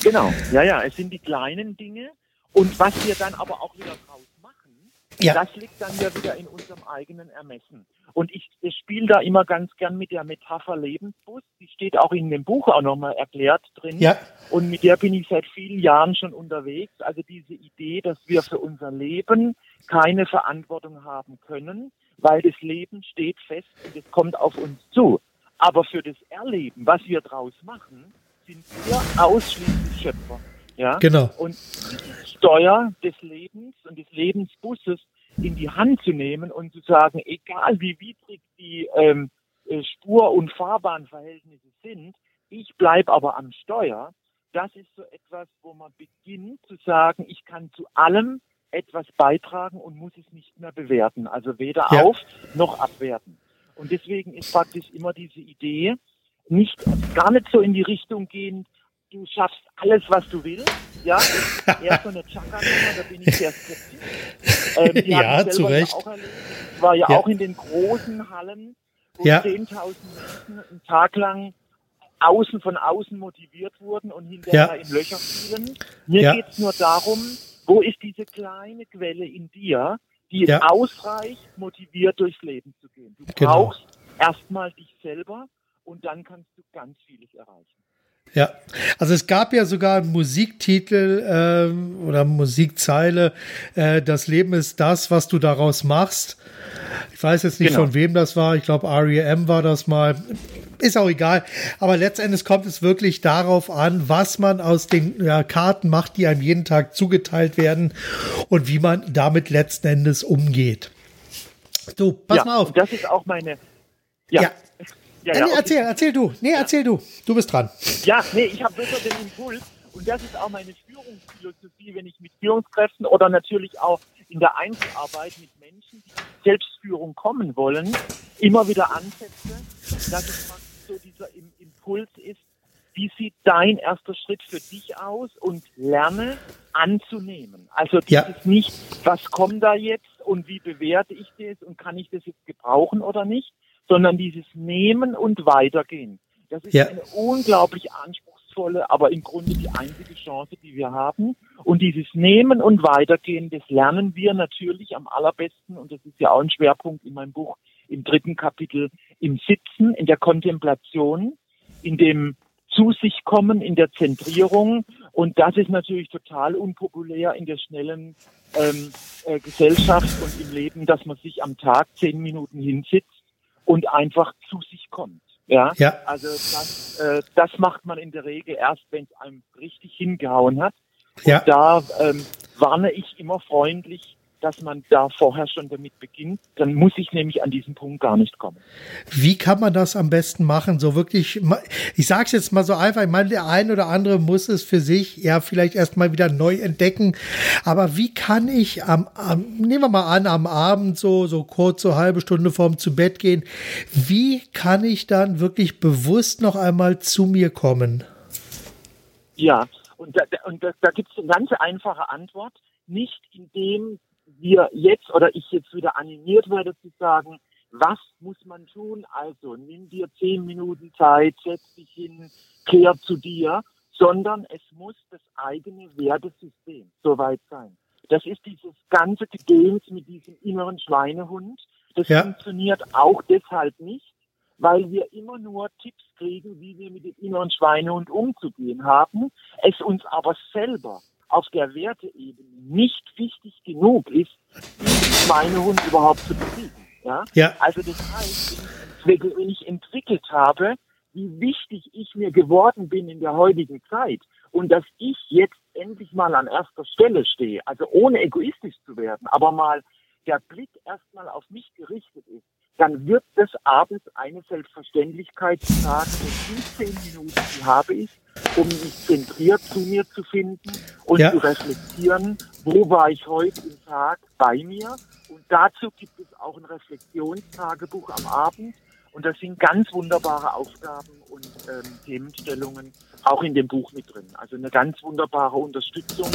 Genau, ja, ja, es sind die kleinen Dinge und was wir dann aber auch wieder draus machen, ja. das liegt dann ja wieder in unserem eigenen Ermessen. Und ich, ich spiele da immer ganz gern mit der Metapher Lebensbus, die steht auch in dem Buch auch nochmal erklärt drin. Ja. Und mit der bin ich seit vielen Jahren schon unterwegs. Also diese Idee, dass wir für unser Leben keine Verantwortung haben können, weil das Leben steht fest und es kommt auf uns zu. Aber für das Erleben, was wir draus machen, sind wir ausschließlich Schöpfer. Ja? Genau. Und die Steuer des Lebens und des Lebensbusses in die Hand zu nehmen und zu sagen, egal wie widrig die ähm, äh, Spur- und Fahrbahnverhältnisse sind, ich bleibe aber am Steuer, das ist so etwas, wo man beginnt zu sagen, ich kann zu allem etwas beitragen und muss es nicht mehr bewerten. Also weder ja. auf noch abwerten. Und deswegen ist praktisch immer diese Idee, nicht, gar nicht so in die Richtung gehen, du schaffst alles, was du willst. Ja, eher so eine Chaka-Nummer, da bin ich sehr skeptisch. Ähm, <laughs> ja, zu Recht. Ja ich war ja, ja, auch in den großen Hallen, wo ja. 10.000 Menschen einen Tag lang außen von außen motiviert wurden und hinterher in Löcher fielen. Mir geht es nur darum, wo ist diese kleine Quelle in dir, die ausreicht, motiviert durchs Leben zu gehen. Du genau. brauchst erstmal dich selber und dann kannst du ganz vieles erreichen. Ja, also es gab ja sogar einen Musiktitel ähm, oder Musikzeile, äh, das Leben ist das, was du daraus machst. Ich weiß jetzt nicht, genau. von wem das war. Ich glaube, R.E.M. war das mal. Ist auch egal. Aber letztendlich kommt es wirklich darauf an, was man aus den ja, Karten macht, die einem jeden Tag zugeteilt werden und wie man damit letzten Endes umgeht. So, pass ja, mal auf. Das ist auch meine. Ja. ja. Ja, ja, nee, okay. erzähl, erzähl du. Nee, ja. erzähl du. Du bist dran. Ja, nee, ich habe wirklich den Impuls. Und das ist auch meine Führungsphilosophie, wenn ich mit Führungskräften oder natürlich auch in der Einzelarbeit mit Menschen, die in Selbstführung kommen wollen, immer wieder ansetze, dass es so dieser Impuls ist, wie sieht dein erster Schritt für dich aus und lerne anzunehmen. Also das ja. ist nicht, was kommt da jetzt und wie bewerte ich das und kann ich das jetzt gebrauchen oder nicht, sondern dieses Nehmen und Weitergehen. Das ist ja. eine unglaublich anspruchsvolle, aber im Grunde die einzige Chance, die wir haben. Und dieses Nehmen und Weitergehen, das lernen wir natürlich am allerbesten, und das ist ja auch ein Schwerpunkt in meinem Buch im dritten Kapitel, im Sitzen, in der Kontemplation, in dem zu sich kommen, in der Zentrierung. Und das ist natürlich total unpopulär in der schnellen ähm, äh, Gesellschaft und im Leben, dass man sich am Tag zehn Minuten hinsitzt und einfach zu sich kommt. Ja, ja. also das, äh, das macht man in der Regel erst, wenn es einem richtig hingehauen hat. Und ja. da ähm, warne ich immer freundlich dass man da vorher schon damit beginnt. Dann muss ich nämlich an diesen Punkt gar nicht kommen. Wie kann man das am besten machen? So wirklich, ich sage es jetzt mal so einfach, ich meine, der ein oder andere muss es für sich ja vielleicht erstmal wieder neu entdecken. Aber wie kann ich am, am nehmen wir mal an, am Abend so, so kurz, so halbe Stunde vorm zu Bett gehen, wie kann ich dann wirklich bewusst noch einmal zu mir kommen? Ja, und da, und da, da gibt es eine ganz einfache Antwort. Nicht indem wir jetzt oder ich jetzt wieder animiert werde zu sagen, was muss man tun? Also nimm dir zehn Minuten Zeit, setz dich hin, kehr zu dir, sondern es muss das eigene Wertesystem soweit sein. Das ist dieses ganze Gedöns mit diesem inneren Schweinehund. Das ja. funktioniert auch deshalb nicht, weil wir immer nur Tipps kriegen, wie wir mit dem inneren Schweinehund umzugehen haben, es uns aber selber auf der Werteebene nicht wichtig genug ist, diesen Schweinehund überhaupt zu besiegen. Ja? ja. Also das heißt, wenn ich entwickelt habe, wie wichtig ich mir geworden bin in der heutigen Zeit und dass ich jetzt endlich mal an erster Stelle stehe, also ohne egoistisch zu werden, aber mal der Blick erstmal auf mich gerichtet ist, dann wird das abends eine Selbstverständlichkeit sagen, in 15 Minuten, die habe ich, um mich zentriert zu mir zu finden und ja. zu reflektieren, wo war ich heute im Tag bei mir. Und dazu gibt es auch ein Reflexionstagebuch am Abend. Und das sind ganz wunderbare Aufgaben und ähm, Themenstellungen auch in dem Buch mit drin. Also eine ganz wunderbare Unterstützung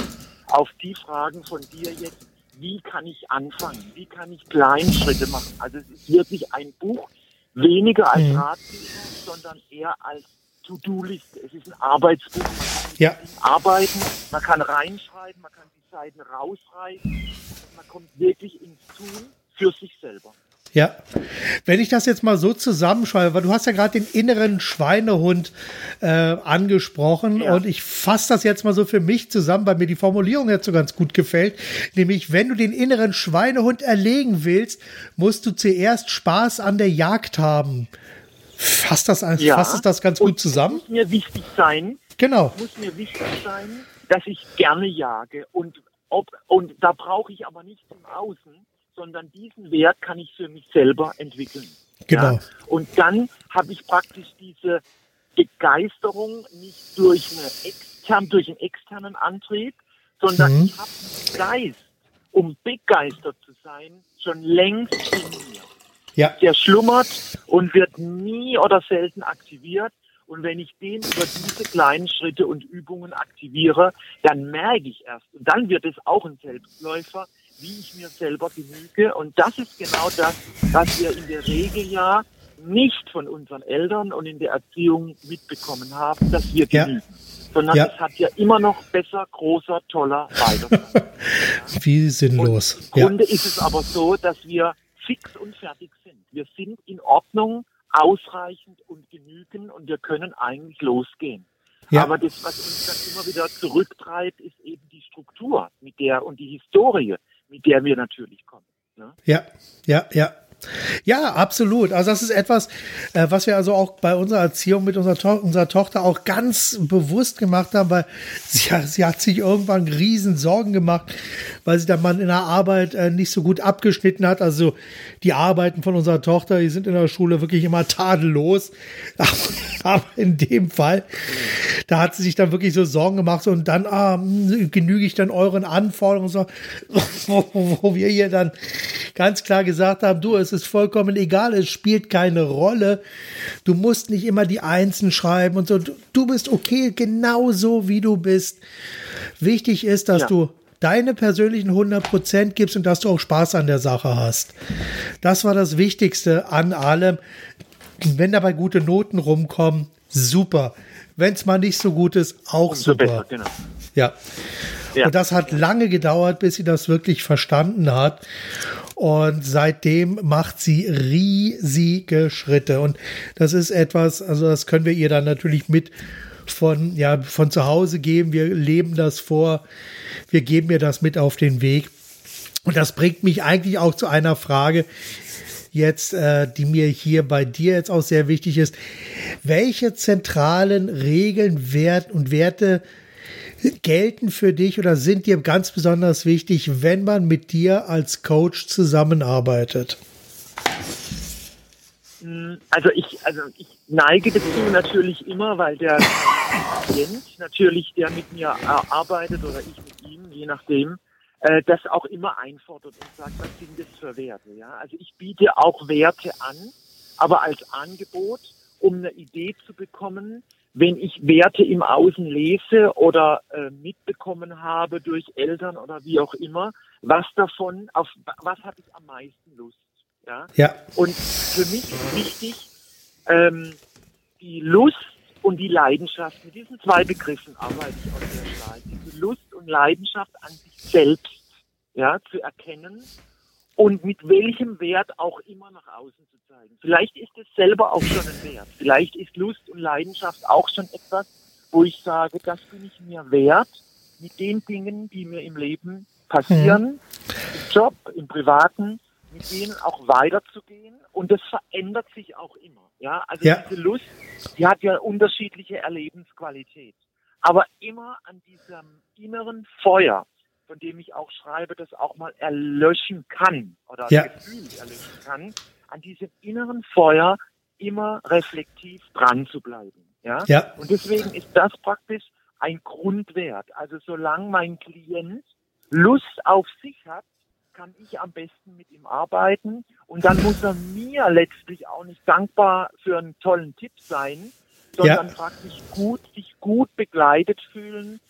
auf die Fragen von dir jetzt, wie kann ich anfangen? Wie kann ich Kleinschritte machen? Also es ist wirklich ein Buch, weniger als mhm. Ratgeber, sondern eher als To-Do-Liste. Es ist ein Arbeitsbuch. Man kann ja. arbeiten, man kann reinschreiben, man kann die Seiten rausreißen. Man kommt wirklich ins Tun für sich selber. Ja, wenn ich das jetzt mal so zusammenschreibe, weil du hast ja gerade den inneren Schweinehund äh, angesprochen ja. und ich fasse das jetzt mal so für mich zusammen, weil mir die Formulierung jetzt so ganz gut gefällt, nämlich wenn du den inneren Schweinehund erlegen willst, musst du zuerst Spaß an der Jagd haben. Fasst das, ja. fasst das ganz gut zusammen? Muss mir wichtig sein. Genau. Muss mir wichtig sein, dass ich gerne jage und ob, und da brauche ich aber nicht im Außen, sondern diesen Wert kann ich für mich selber entwickeln. Genau. Ja? Und dann habe ich praktisch diese Begeisterung nicht durch, eine extern, durch einen externen Antrieb, sondern mhm. ich habe Geist, um begeistert zu sein, schon längst in mir. Ja. Der schlummert und wird nie oder selten aktiviert. Und wenn ich den über diese kleinen Schritte und Übungen aktiviere, dann merke ich erst. Und dann wird es auch ein Selbstläufer, wie ich mir selber genüge. Und das ist genau das, was wir in der Regel ja nicht von unseren Eltern und in der Erziehung mitbekommen haben, dass wir ja. genügen. Sondern ja. es hat ja immer noch besser, großer, toller, weiter. <laughs> Wie sinnlos. Und Im Grunde ja. ist es aber so, dass wir fix und fertig sind. Wir sind in Ordnung, ausreichend und genügen und wir können eigentlich losgehen. Ja. Aber das, was uns dann immer wieder zurücktreibt, ist eben die Struktur mit der und die Historie, mit der wir natürlich kommen. Ne? Ja, ja, ja. Ja, absolut. Also das ist etwas, äh, was wir also auch bei unserer Erziehung mit unserer, to unserer Tochter auch ganz bewusst gemacht haben, weil <laughs> sie, sie hat sich irgendwann riesen Sorgen gemacht, weil sie dann mal in der Arbeit äh, nicht so gut abgeschnitten hat. Also die Arbeiten von unserer Tochter, die sind in der Schule wirklich immer tadellos. <laughs> Aber in dem Fall, da hat sie sich dann wirklich so Sorgen gemacht und dann ah, genüge ich dann euren Anforderungen, so, <laughs> wo, wo wir hier dann ganz klar gesagt haben, du, es ist vollkommen egal, es spielt keine Rolle. Du musst nicht immer die Einsen schreiben und so. Du bist okay, genauso wie du bist. Wichtig ist, dass ja. du deine persönlichen 100% gibst und dass du auch Spaß an der Sache hast. Das war das Wichtigste an allem. Wenn dabei gute Noten rumkommen, super. Wenn es mal nicht so gut ist, auch Umso super. Besser, genau. Ja. ja. Und das hat lange gedauert, bis sie das wirklich verstanden hat. Und seitdem macht sie riesige Schritte. Und das ist etwas, also das können wir ihr dann natürlich mit von, ja, von zu Hause geben. Wir leben das vor. Wir geben ihr das mit auf den Weg. Und das bringt mich eigentlich auch zu einer Frage, jetzt, äh, die mir hier bei dir jetzt auch sehr wichtig ist. Welche zentralen Regeln, Wert und Werte gelten für dich oder sind dir ganz besonders wichtig, wenn man mit dir als Coach zusammenarbeitet? Also ich, also ich neige dazu natürlich immer, weil der Klient natürlich, der mit mir arbeitet oder ich mit ihm, je nachdem, äh, das auch immer einfordert und sagt, was sind das für Werte? Ja, also ich biete auch Werte an, aber als Angebot, um eine Idee zu bekommen, wenn ich Werte im Außen lese oder äh, mitbekommen habe durch Eltern oder wie auch immer, was davon, auf was habe ich am meisten Lust? Ja. ja. Und für mich ist wichtig, ähm, die Lust und die Leidenschaft. Mit diesen zwei Begriffen arbeite ich auch sehr stark. Diese Lust und Leidenschaft an sich selbst, ja, zu erkennen und mit welchem Wert auch immer nach außen zu zeigen. Vielleicht ist es selber auch schon ein Wert. Vielleicht ist Lust und Leidenschaft auch schon etwas, wo ich sage, das bin ich mir wert mit den Dingen, die mir im Leben passieren, mhm. im Job, im Privaten, mit denen auch weiterzugehen. Und das verändert sich auch immer. Ja, also ja. diese Lust, die hat ja unterschiedliche Erlebensqualität. Aber immer an diesem inneren Feuer, von dem ich auch schreibe, das auch mal erlöschen kann oder ja. Gefühl erlöschen kann, an diesem inneren Feuer immer reflektiv dran zu bleiben. Ja? ja. Und deswegen ist das praktisch ein Grundwert. Also solange mein Klient Lust auf sich hat, kann ich am besten mit ihm arbeiten und dann muss er mir letztlich auch nicht dankbar für einen tollen Tipp sein, sondern ja. praktisch gut, sich gut begleitet fühlen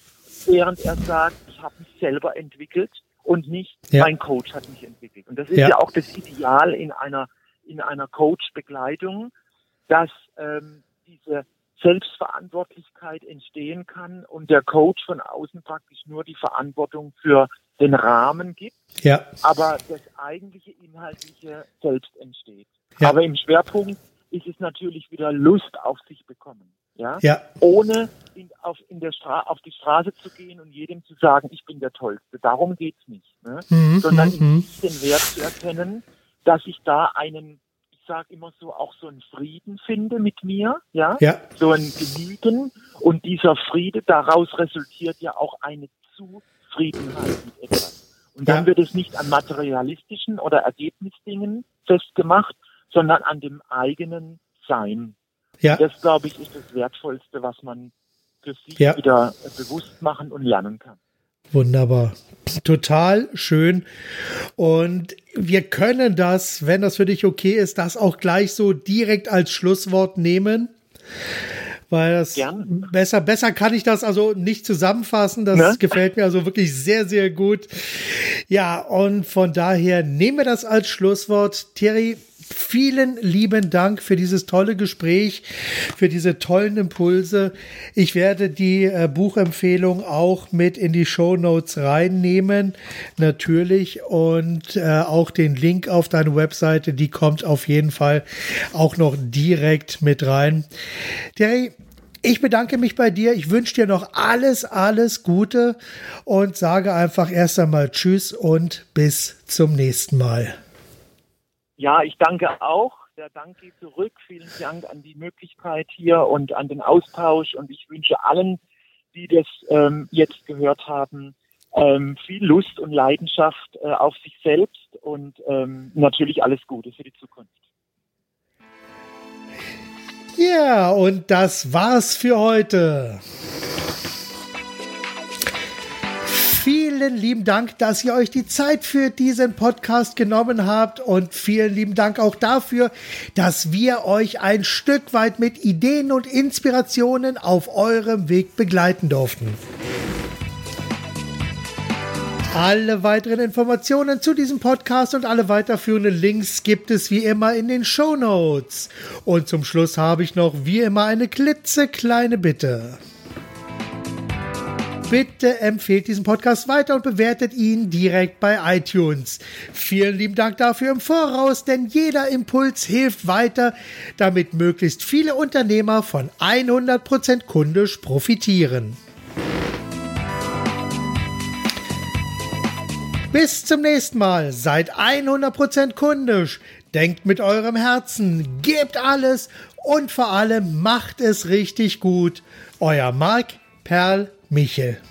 während er sagt, ich habe mich selber entwickelt und nicht ja. mein Coach hat mich entwickelt. Und das ist ja, ja auch das Ideal in einer in einer Coach-Begleitung, dass ähm, diese Selbstverantwortlichkeit entstehen kann und der Coach von außen praktisch nur die Verantwortung für den Rahmen gibt, ja. aber das eigentliche Inhaltliche selbst entsteht. Ja. Aber im Schwerpunkt ist es natürlich wieder Lust auf sich bekommen ja, ja. ohne in, auf, in der Stra auf die Straße zu gehen und jedem zu sagen, ich bin der Tollste. Darum geht's nicht, ne? Mhm, sondern mhm. den Wert zu erkennen, dass ich da einen, ich sage immer so, auch so einen Frieden finde mit mir, ja, ja. so ein Genügen und dieser Friede daraus resultiert ja auch eine Zufriedenheit mit etwas. Und dann ja. wird es nicht an materialistischen oder Ergebnisdingen festgemacht, sondern an dem eigenen Sein. Ja. Das, glaube ich, ist das Wertvollste, was man für sich ja. wieder bewusst machen und lernen kann. Wunderbar. Total schön. Und wir können das, wenn das für dich okay ist, das auch gleich so direkt als Schlusswort nehmen. Weil das Gern. besser, besser kann ich das also nicht zusammenfassen. Das ne? gefällt mir also wirklich sehr, sehr gut. Ja, und von daher nehmen wir das als Schlusswort. Thierry, vielen lieben Dank für dieses tolle Gespräch, für diese tollen Impulse. Ich werde die äh, Buchempfehlung auch mit in die Show Notes reinnehmen, natürlich. Und äh, auch den Link auf deine Webseite, die kommt auf jeden Fall auch noch direkt mit rein. Terry, ich bedanke mich bei dir. Ich wünsche dir noch alles, alles Gute und sage einfach erst einmal Tschüss und bis zum nächsten Mal. Ja, ich danke auch. Der Dank geht zurück. Vielen Dank an die Möglichkeit hier und an den Austausch. Und ich wünsche allen, die das ähm, jetzt gehört haben, ähm, viel Lust und Leidenschaft äh, auf sich selbst und ähm, natürlich alles Gute für die Zukunft. Ja, und das war's für heute. Vielen lieben Dank, dass ihr euch die Zeit für diesen Podcast genommen habt und vielen lieben Dank auch dafür, dass wir euch ein Stück weit mit Ideen und Inspirationen auf eurem Weg begleiten durften. Alle weiteren Informationen zu diesem Podcast und alle weiterführenden Links gibt es wie immer in den Show Notes. Und zum Schluss habe ich noch wie immer eine klitzekleine Bitte. Bitte empfehlt diesen Podcast weiter und bewertet ihn direkt bei iTunes. Vielen lieben Dank dafür im Voraus, denn jeder Impuls hilft weiter, damit möglichst viele Unternehmer von 100% kundisch profitieren. Bis zum nächsten Mal. Seid 100% kundisch. Denkt mit eurem Herzen. Gebt alles und vor allem macht es richtig gut. Euer Marc Perl Michel.